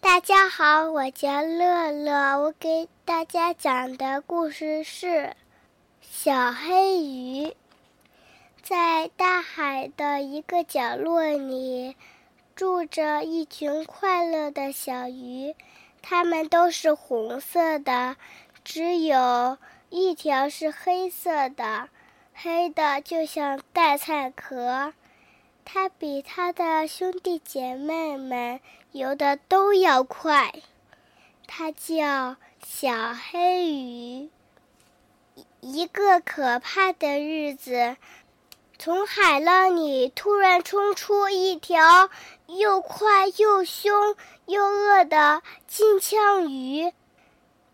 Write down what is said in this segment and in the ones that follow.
大家好，我叫乐乐，我给大家讲的故事是《小黑鱼》。在大海的一个角落里，住着一群快乐的小鱼，它们都是红色的，只有一条是黑色的，黑的就像带菜壳。它比它的兄弟姐妹们游的都要快，它叫小黑鱼。一个可怕的日子，从海浪里突然冲出一条又快又凶又饿的金枪鱼，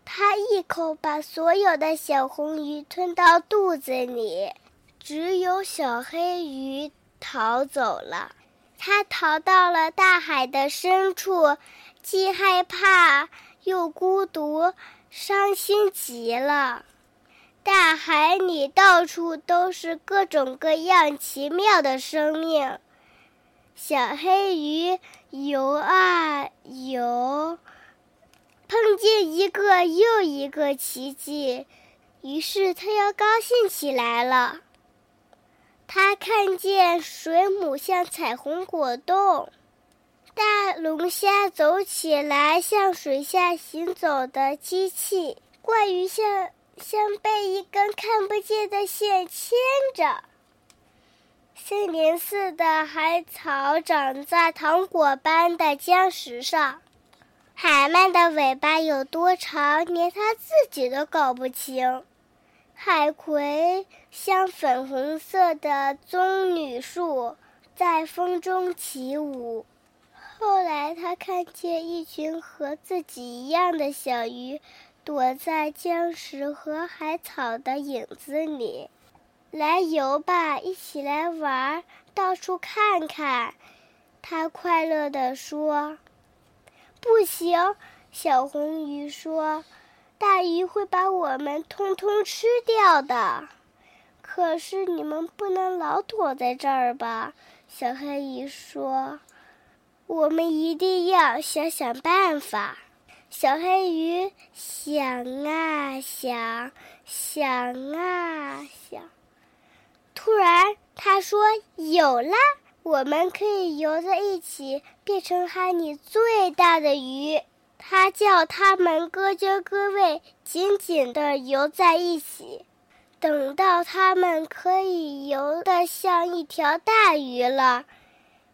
它一口把所有的小红鱼吞到肚子里，只有小黑鱼。逃走了，他逃到了大海的深处，既害怕又孤独，伤心极了。大海里到处都是各种各样奇妙的生命。小黑鱼游啊游，碰见一个又一个奇迹，于是它要高兴起来了。看见水母像彩虹果冻，大龙虾走起来像水下行走的机器，怪鱼像像被一根看不见的线牵着，森林似的海草长在糖果般的礁石上，海鳗的尾巴有多长，连它自己都搞不清。海葵像粉红色的棕榈树，在风中起舞。后来，他看见一群和自己一样的小鱼，躲在礁石和海草的影子里。来游吧，一起来玩，到处看看。他快乐地说：“不行。”小红鱼说。大鱼会把我们通通吃掉的，可是你们不能老躲在这儿吧？小黑鱼说：“我们一定要想想办法。”小黑鱼想啊想，想啊想，突然他说：“有啦！我们可以游在一起，变成海里最大的鱼。”他叫他们各就各位，紧紧地游在一起。等到他们可以游得像一条大鱼了，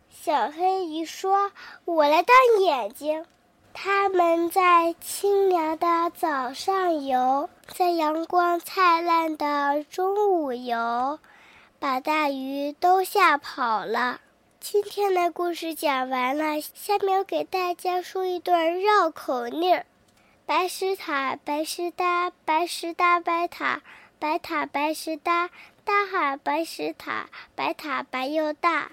小黑鱼说：“我来当眼睛。”他们在清凉的早上游，在阳光灿烂的中午游，把大鱼都吓跑了。今天的故事讲完了，下面我给大家说一段绕口令：白石塔，白石搭，白石搭白塔，白塔白石搭，搭好白石塔，白塔白又大。